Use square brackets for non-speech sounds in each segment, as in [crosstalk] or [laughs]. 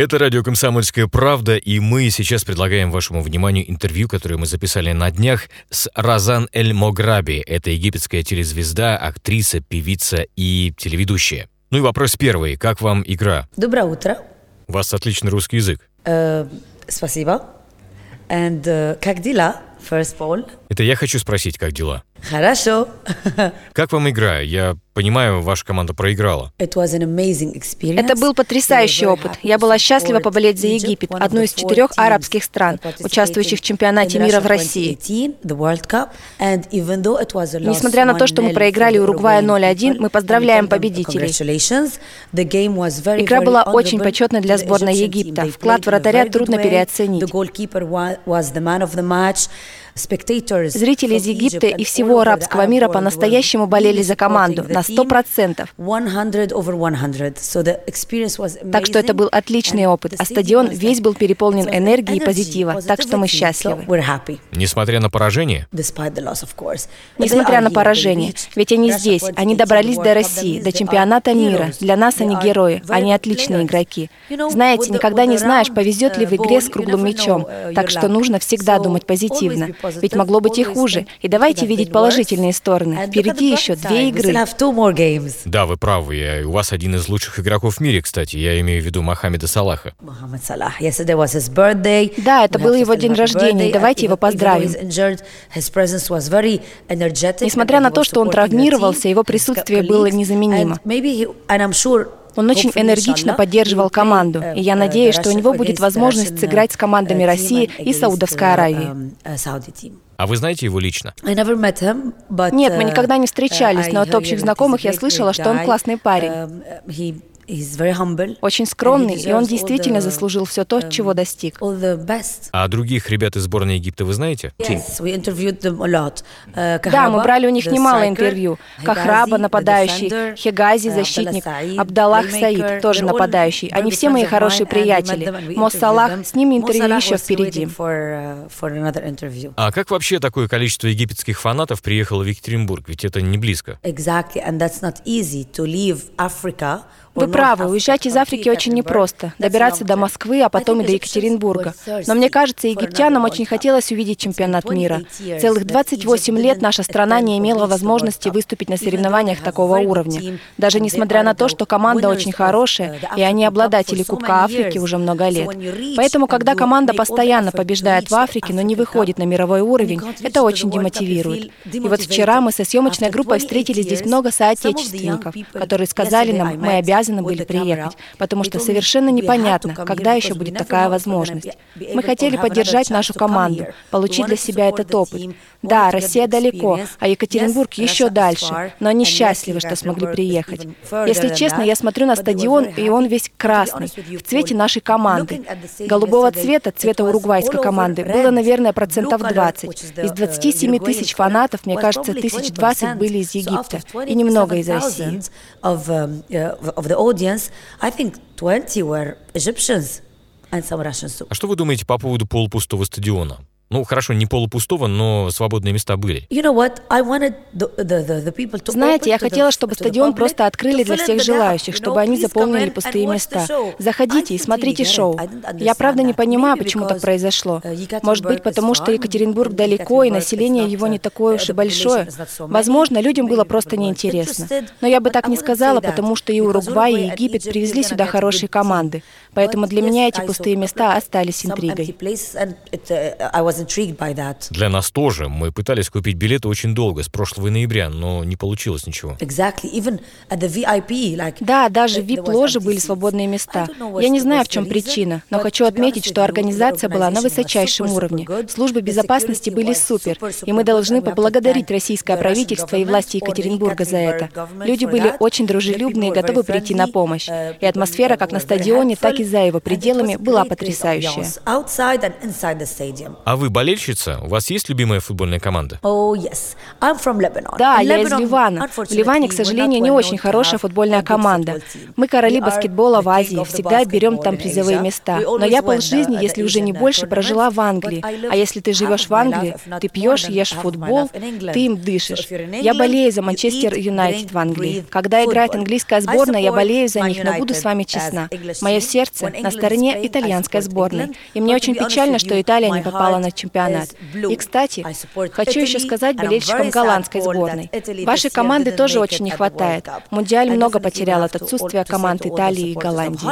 Это радио «Комсомольская правда», и мы сейчас предлагаем вашему вниманию интервью, которое мы записали на днях с Разан Эль Мограби. Это египетская телезвезда, актриса, певица и телеведущая. Ну и вопрос первый. Как вам игра? Доброе утро. У вас отличный русский язык. Э, спасибо. And uh, как дела, first of all? Это я хочу спросить, как дела? Хорошо. [laughs] Как вам игра? Я понимаю, ваша команда проиграла. Это был потрясающий опыт. Я была счастлива поболеть за Египет, одну из четырех арабских стран, участвующих в чемпионате мира в России. Несмотря на то, что мы проиграли Уругвая 0-1, мы поздравляем победителей. Игра была очень почетной для сборной Египта. Вклад вратаря трудно переоценить. Зрители из Египта и всего арабского мира по-настоящему болели за команду на 100%. Так что это был отличный опыт, а стадион весь был переполнен энергией и позитива, так что мы счастливы. Несмотря на поражение? Несмотря на поражение, ведь они здесь, они добрались до России, до чемпионата мира. Для нас они герои, они отличные игроки. Знаете, никогда не знаешь, повезет ли в игре с круглым мячом, так что нужно всегда думать позитивно. Ведь могло быть и хуже. И давайте видеть положительные стороны. Впереди еще две игры. Да, вы правы. Я, у вас один из лучших игроков в мире, кстати. Я имею в виду Мохаммеда Салаха. Да, это был его день рождения. Давайте его поздравим. Несмотря на то, что он травмировался, его присутствие было незаменимо. Он очень энергично поддерживал команду, и я надеюсь, что у него будет возможность сыграть с командами России и Саудовской Аравии. А вы знаете его лично? Нет, мы никогда не встречались, но от общих знакомых я слышала, что он классный парень. Очень скромный, и он действительно заслужил все то, чего достиг. А других ребят из сборной Египта вы знаете? Да, мы брали у них немало интервью. Кахраба, нападающий, Хегази, защитник, Абдаллах Саид, тоже нападающий. Они все мои хорошие приятели. Мо Салах, с ними интервью еще впереди. А как вообще такое количество египетских фанатов приехало в Екатеринбург? Ведь это не близко. Вы правы, уезжать из Африки очень непросто. Добираться до Москвы, а потом и до Екатеринбурга. Но мне кажется, египтянам очень хотелось увидеть чемпионат мира. Целых 28 лет наша страна не имела возможности выступить на соревнованиях такого уровня. Даже несмотря на то, что команда очень хорошая, и они обладатели Кубка Африки уже много лет. Поэтому, когда команда постоянно побеждает в Африке, но не выходит на мировой уровень, это очень демотивирует. И вот вчера мы со съемочной группой встретили здесь много соотечественников, которые сказали нам, мы обязаны обязаны были приехать, потому что совершенно непонятно, когда еще будет такая возможность. Мы хотели поддержать нашу команду, получить для себя этот опыт. Да, Россия далеко, а Екатеринбург еще дальше, но они счастливы, что смогли приехать. Если честно, я смотрю на стадион, и он весь красный, в цвете нашей команды. Голубого цвета, цвета уругвайской команды, было, наверное, процентов 20. Из 27 тысяч фанатов, мне кажется, тысяч 20 были из Египта и немного из России the audience, I think 20 were Egyptians and some Russians. А что вы думаете по поводу полупустого стадиона? Ну, хорошо, не полупустого, но свободные места были. Знаете, я хотела, чтобы стадион просто открыли для всех желающих, чтобы они заполнили пустые места. Заходите и смотрите шоу. Я правда не понимаю, почему так произошло. Uh, Может быть, потому что Екатеринбург далеко, и население его не такое уж и большое. Возможно, людям было просто неинтересно. Но я бы так не сказала, потому что и Уругвай, и Египет привезли сюда хорошие команды. Поэтому для меня эти пустые места остались интригой. Для нас тоже. Мы пытались купить билеты очень долго, с прошлого ноября, но не получилось ничего. Да, даже в VIP-ложе были свободные места. Я не знаю, в чем причина, но хочу отметить, что организация была на высочайшем уровне. Службы безопасности были супер, и мы должны поблагодарить российское правительство и власти Екатеринбурга за это. Люди были очень дружелюбные и готовы прийти на помощь. И атмосфера как на стадионе, так и за его пределами была потрясающая. А вы болельщица? У вас есть любимая футбольная команда? Oh, да, я из Ливана. В Ливане, к сожалению, не очень хорошая футбольная команда. Мы короли баскетбола в Азии, всегда берем там призовые места. Но я полжизни, если уже не больше, прожила в Англии. А если ты живешь в Англии, ты пьешь, ешь футбол, ты им дышишь. Я болею за Манчестер Юнайтед в Англии. Когда играет английская сборная, я болею за них, но буду с вами честна. Мое сердце на стороне итальянской сборной. И мне очень печально, что Италия не попала на чемпионат. И, кстати, хочу еще сказать болельщикам голландской сборной. Вашей команды тоже очень не хватает. Мундиаль много потерял от отсутствия команд Италии и Голландии.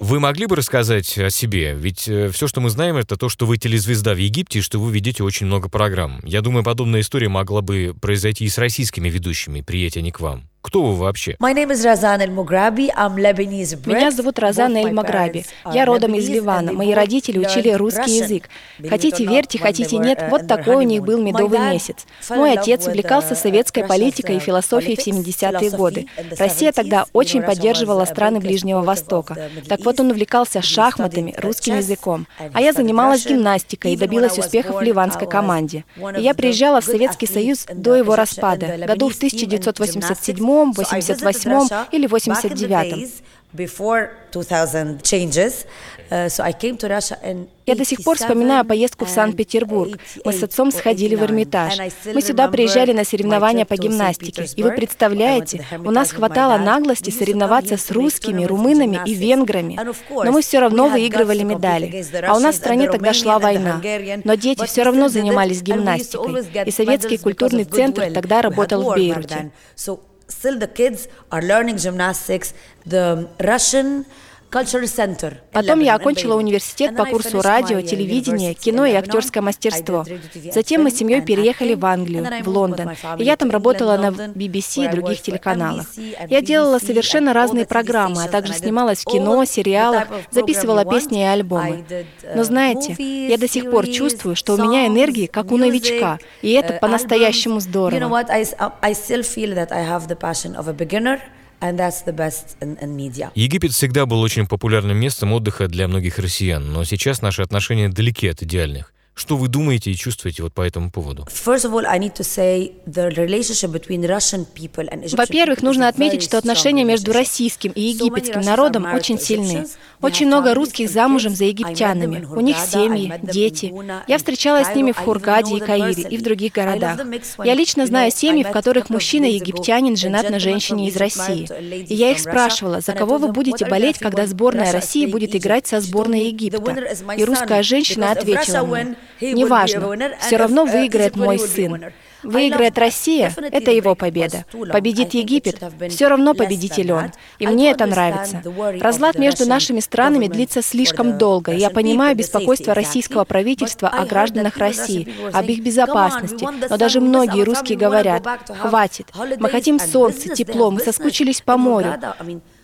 Вы могли бы рассказать о себе? Ведь э, все, что мы знаем, это то, что вы телезвезда в Египте и что вы ведете очень много программ. Я думаю, подобная история могла бы произойти и с российскими ведущими, приедя не к вам. Кто вы вообще? Меня зовут Разан Эль Маграби. Я родом из Ливана. Мои родители учили русский язык. Хотите верьте, хотите нет, вот такой у них был медовый месяц. Мой отец увлекался советской политикой и философией в 70-е годы. Россия тогда очень поддерживала страны Ближнего Востока. Так вот он увлекался шахматами, русским языком. А я занималась гимнастикой и добилась успехов в ливанской команде. И я приезжала в Советский Союз до его распада, году в 1987 88 или 89. Я до сих пор вспоминаю поездку в Санкт-Петербург. Мы с отцом сходили в Эрмитаж. Мы сюда приезжали на соревнования по гимнастике. И вы представляете, у нас хватало наглости соревноваться с русскими, румынами и венграми. Но мы все равно выигрывали медали. А у нас в стране тогда шла война. Но дети все равно занимались гимнастикой. И Советский культурный центр тогда работал в Бейруте. Still the kids are learning gymnastics. The Russian Потом я окончила университет по курсу радио, телевидения, кино и актерское мастерство. Затем мы с семьей переехали в Англию, в Лондон. И я там работала на BBC и других телеканалах. Я делала совершенно разные программы, а также снималась в кино, сериалах, записывала песни и альбомы. Но знаете, я до сих пор чувствую, что у меня энергии, как у новичка, и это по-настоящему здорово. Египет всегда был очень популярным местом отдыха для многих россиян, но сейчас наши отношения далеки от идеальных. Что вы думаете и чувствуете вот по этому поводу? Во-первых, нужно отметить, что отношения между российским и египетским народом очень сильны. Очень много русских замужем за египтянами. У них семьи, дети. Я встречалась с ними в Хургаде и Каире и в других городах. Я лично знаю семьи, в которых мужчина египтянин женат на женщине из России. И я их спрашивала, за кого вы будете болеть, когда сборная России будет играть со сборной Египта? И русская женщина ответила мне, Неважно, все равно выиграет мой сын. Выиграет Россия – это его победа. Победит Египет – все равно победитель он. И мне это нравится. Разлад между нашими странами длится слишком долго, и я понимаю беспокойство российского правительства о гражданах России, об их безопасности. Но даже многие русские говорят, хватит, мы хотим солнца, тепло, мы соскучились по морю.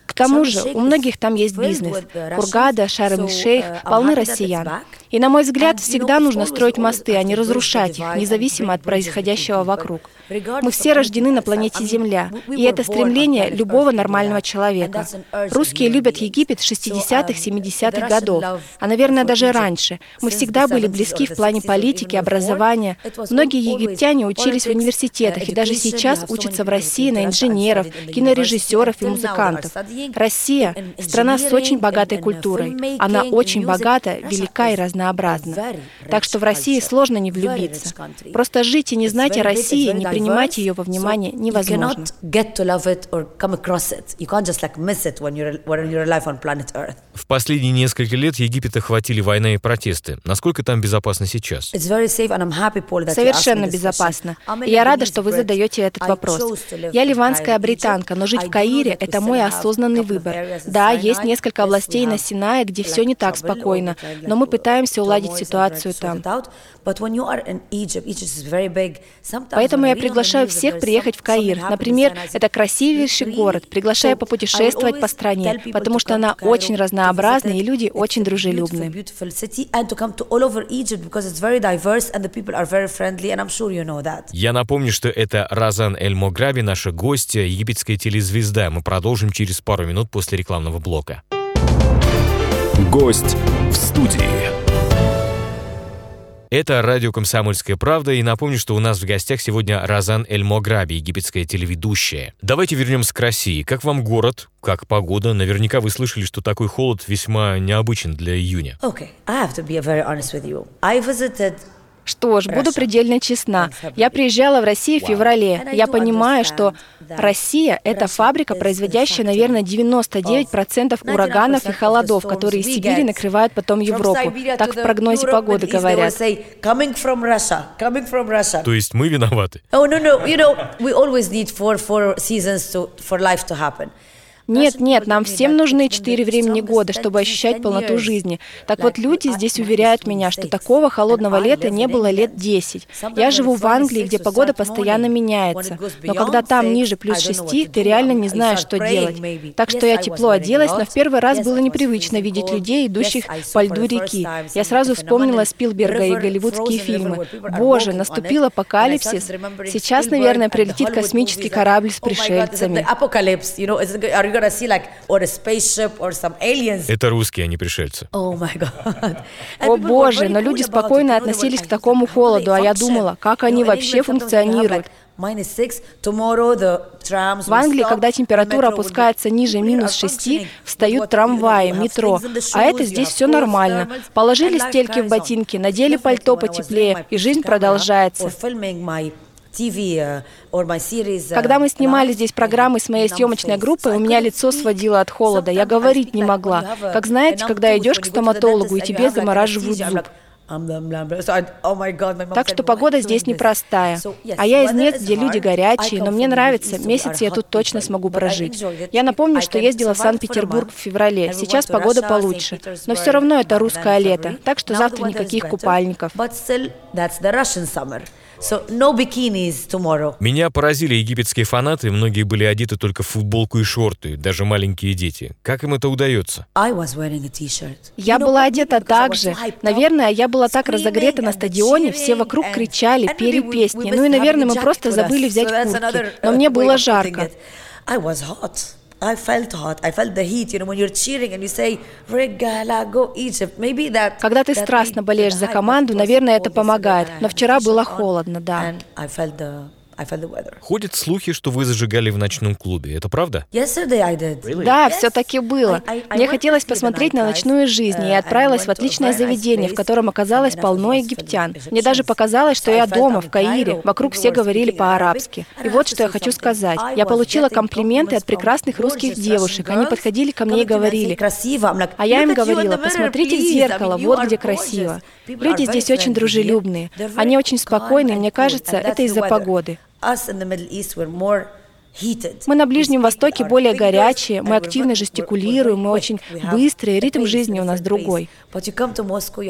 К тому же у многих там есть бизнес. Хургада, Шарм-Шейх полны россиян. И, на мой взгляд, всегда нужно строить мосты, а не разрушать их, независимо от происходящего вокруг. Мы все рождены на планете Земля, и это стремление любого нормального человека. Русские любят Египет 60-х, 70-х годов, а, наверное, даже раньше. Мы всегда были близки в плане политики, образования. Многие египтяне учились в университетах и даже сейчас учатся в России на инженеров, кинорежиссеров и музыкантов. Россия — страна с очень богатой культурой. Она очень богата, велика и разнообразна. Так что в России сложно не влюбиться. Просто жить и не знать о России, не принимать ее во внимание невозможно. В последние несколько лет Египет охватили война и протесты. Насколько там безопасно сейчас? Совершенно безопасно. я рада, что вы задаете этот вопрос. Я ливанская британка, но жить в Каире — это мой осознанный осознанный выбор. Да, есть несколько областей на Синае, где все не так спокойно, но мы пытаемся уладить ситуацию там. Поэтому я приглашаю всех приехать в Каир. Например, это красивейший город. Приглашаю попутешествовать по стране, потому что она очень разнообразна и люди очень дружелюбны. Я напомню, что это Разан Эль Мограби, наша гостья, египетская телезвезда. Мы продолжим через пару минут после рекламного блока. Гость в студии. Это радио «Комсомольская правда», и напомню, что у нас в гостях сегодня Разан Эль Мограби, египетская телеведущая. Давайте вернемся к России. Как вам город? Как погода? Наверняка вы слышали, что такой холод весьма необычен для июня. Okay, I have to be very honest with you. I visited что ж, буду предельно честна. Я приезжала в Россию в феврале. Я понимаю, что Россия – это фабрика, производящая, наверное, 99% ураганов и холодов, которые из Сибири накрывают потом Европу. Так в прогнозе погоды говорят. То есть мы виноваты? Нет, нет, нам всем нужны четыре времени года, чтобы ощущать полноту жизни. Так вот, люди здесь уверяют меня, что такого холодного лета не было лет 10. Я живу в Англии, где погода постоянно меняется. Но когда там ниже плюс 6, ты реально не знаешь, что делать. Так что я тепло оделась, но в первый раз было непривычно видеть людей, идущих по льду реки. Я сразу вспомнила Спилберга и голливудские фильмы. Боже, наступил апокалипсис. Сейчас, наверное, прилетит космический корабль с пришельцами gonna see like or a spaceship or some aliens. Это русские, а не пришельцы. Oh my God. [laughs] О боже, но люди спокойно относились к такому холоду, а я думала, как они вообще функционируют. В Англии, когда температура опускается ниже минус 6, встают трамваи, метро. А это здесь все нормально. Положили стельки в ботинки, надели пальто потеплее, и жизнь продолжается. Uh, uh, Когда мы снимали здесь программы с моей съемочной группой, у меня лицо сводило от холода. Я говорить не могла. Как знаете, когда идешь к стоматологу, и тебе замораживают зуб. Так что погода здесь непростая. А я из мест, где люди горячие, но мне нравится, месяц я тут точно смогу прожить. Я напомню, что ездила в Санкт-Петербург в феврале. Сейчас погода получше. Но все равно это русское лето, так что завтра никаких купальников. So no bikinis tomorrow. Меня поразили египетские фанаты, многие были одеты только в футболку и шорты, даже маленькие дети. Как им это удается? Я была одета так же. Наверное, я была так разогрета на стадионе, все вокруг кричали, пели песни. Ну и, наверное, мы просто забыли взять куртки. Но мне было жарко. I felt hot. I felt the heat. You know, when you're cheering and you say, Regala, go Egypt. Maybe that. Когда ты страстно болеешь за команду, наверное, это помогает. Но вчера было холодно, да. And I felt the Ходят слухи, что вы зажигали в ночном клубе. Это правда? Да, все-таки было. Мне хотелось посмотреть на ночную жизнь, и я отправилась в отличное заведение, в котором оказалось полно египтян. Мне даже показалось, что я дома, в Каире. Вокруг все говорили по-арабски. И вот что я хочу сказать. Я получила комплименты от прекрасных русских девушек. Они подходили ко мне и говорили. А я им говорила, посмотрите в зеркало, вот где красиво. Люди здесь очень дружелюбные. Они очень спокойные, мне кажется, это из-за погоды. us in the Middle East, we're more Мы на Ближнем Востоке более горячие, мы активно жестикулируем, мы очень быстрые, ритм жизни у нас другой.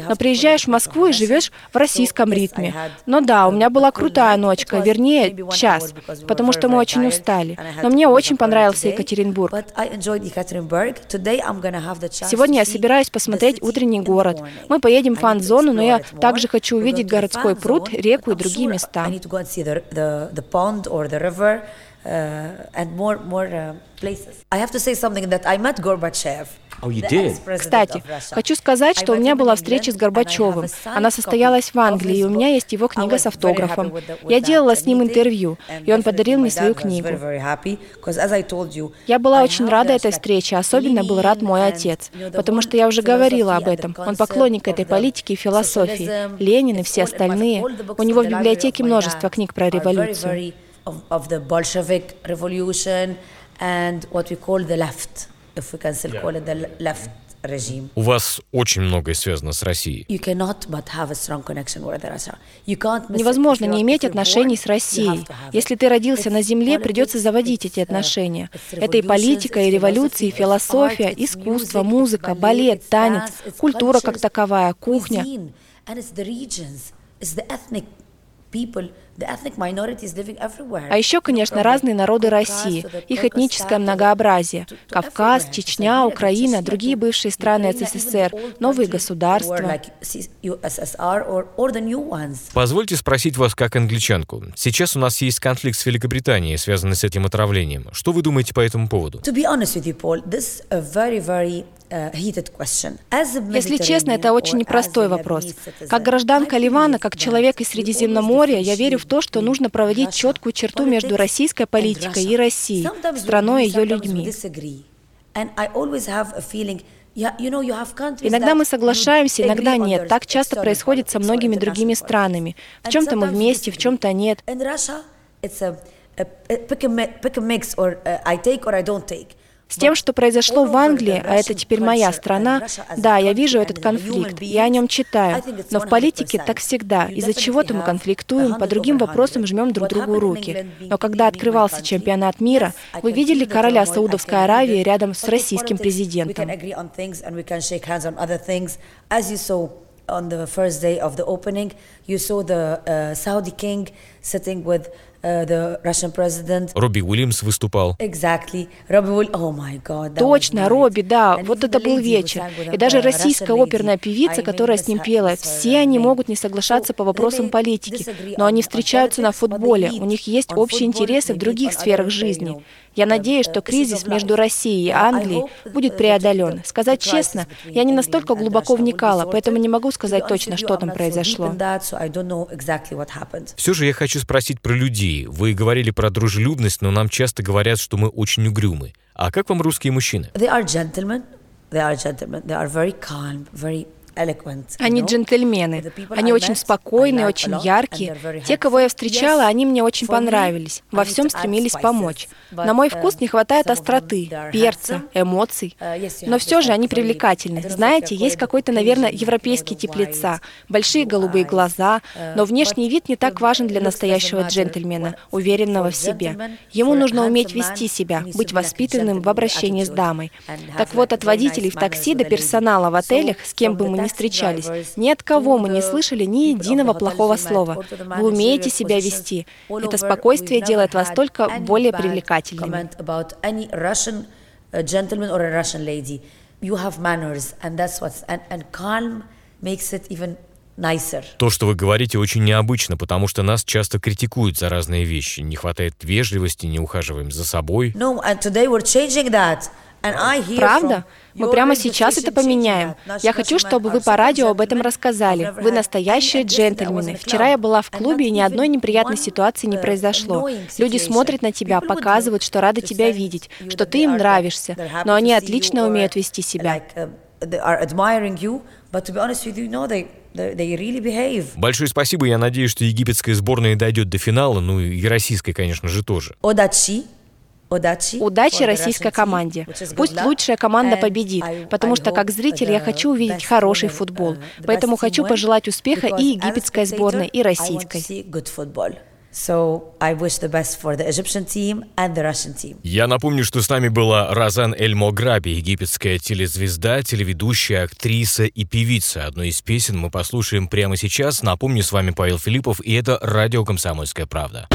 Но приезжаешь в Москву и живешь в российском ритме. Но да, у меня была крутая ночка, вернее, час, потому что мы очень устали. Но мне очень понравился Екатеринбург. Сегодня я собираюсь посмотреть утренний город. Мы поедем в фан-зону, но я также хочу увидеть городской пруд, реку и другие места and more more uh, places. I have to say something that I met Gorbachev. Oh, you did? Кстати, хочу сказать, что у меня была встреча с Горбачевым. Она состоялась в Англии, и у меня есть его книга с автографом. Я делала с ним интервью, и он подарил мне свою книгу. Я была очень рада этой встрече, особенно был рад мой отец, потому что я уже говорила об этом. Он поклонник этой политики и философии. Ленин и все остальные. У него в библиотеке множество книг про революцию of, of the Bolshevik revolution and what we call the left, if we can still yeah. call it the left У вас очень многое связано с Россией. Невозможно не иметь отношений с Россией. Если ты родился на земле, придется заводить эти отношения. Это и политика, и революция, и философия, искусство, музыка, балет, танец, культура как таковая, кухня. А еще, конечно, разные народы России, их этническое многообразие. Кавказ, Чечня, Украина, другие бывшие страны СССР, новые государства. Позвольте спросить вас как англичанку. Сейчас у нас есть конфликт с Великобританией, связанный с этим отравлением. Что вы думаете по этому поводу? Uh, Если честно, это очень непростой вопрос. Как гражданка Ливана, как человек из Средиземноморья, я верю в то, что нужно проводить четкую черту между российской политикой и Россией, страной и ее людьми. Иногда мы соглашаемся, иногда нет. Так часто происходит со многими другими странами. В чем-то мы вместе, в чем-то нет. С тем, что произошло в Англии, а это теперь моя страна, да, я вижу этот конфликт, я о нем читаю, но в политике так всегда. Из-за чего-то мы конфликтуем, по другим вопросам жмем друг другу руки. Но когда открывался чемпионат мира, вы видели короля Саудовской Аравии рядом с российским президентом. on the first day of the opening, you saw the uh, Saudi king sitting with Робби Уильямс выступал. Oh Точно, Робби, да, вот это был вечер. И даже российская оперная певица, которая с ним пела, все они могут не соглашаться по вопросам политики, но они встречаются на футболе, у них есть общие интересы в других сферах жизни. Я надеюсь, что кризис между Россией и Англией будет преодолен. Сказать честно, я не настолько глубоко вникала, поэтому не могу сказать точно, что там произошло. Все же я хочу спросить про людей. Вы говорили про дружелюбность, но нам часто говорят, что мы очень угрюмы. А как вам русские мужчины? They are gentlemen. They are gentlemen. They are very calm, very они джентльмены. Они очень спокойные, очень яркие. Те, кого я встречала, они мне очень понравились. Во всем стремились помочь. На мой вкус не хватает остроты, перца, эмоций. Uh, Но все же они привлекательны. Знаете, есть какой-то, наверное, европейский тип лица, большие голубые глаза, uh, но внешний вид не так важен для настоящего джентльмена, уверенного в себе. Ему нужно уметь вести себя, быть воспитанным в обращении с дамой. Так вот, от водителей в такси до персонала в отелях, с кем бы мы ни встречались, ни от кого мы не слышали ни единого плохого слова. Вы умеете себя вести. Это спокойствие делает вас только более привлекательными. То, что вы говорите, очень необычно, потому что нас часто критикуют за разные вещи. Не хватает вежливости, не ухаживаем за собой. No, and today we're changing that. Правда? Мы прямо сейчас это поменяем. Я хочу, чтобы вы по радио об этом рассказали. Вы настоящие джентльмены. Вчера я была в клубе, и ни одной неприятной ситуации не произошло. Люди смотрят на тебя, показывают, что рады тебя видеть, что ты им нравишься, но они отлично умеют вести себя. Большое спасибо. Я надеюсь, что египетская сборная дойдет до финала, ну и российская, конечно же, тоже. Удачи российской команде. Пусть лучшая команда победит, потому что как зритель я хочу увидеть хороший футбол. Поэтому хочу пожелать успеха и египетской сборной, и российской. Я напомню, что с нами была Розан Эль Мограби, египетская телезвезда, телеведущая, актриса и певица. Одну из песен мы послушаем прямо сейчас. Напомню, с вами Павел Филиппов, и это радио «Комсомольская правда».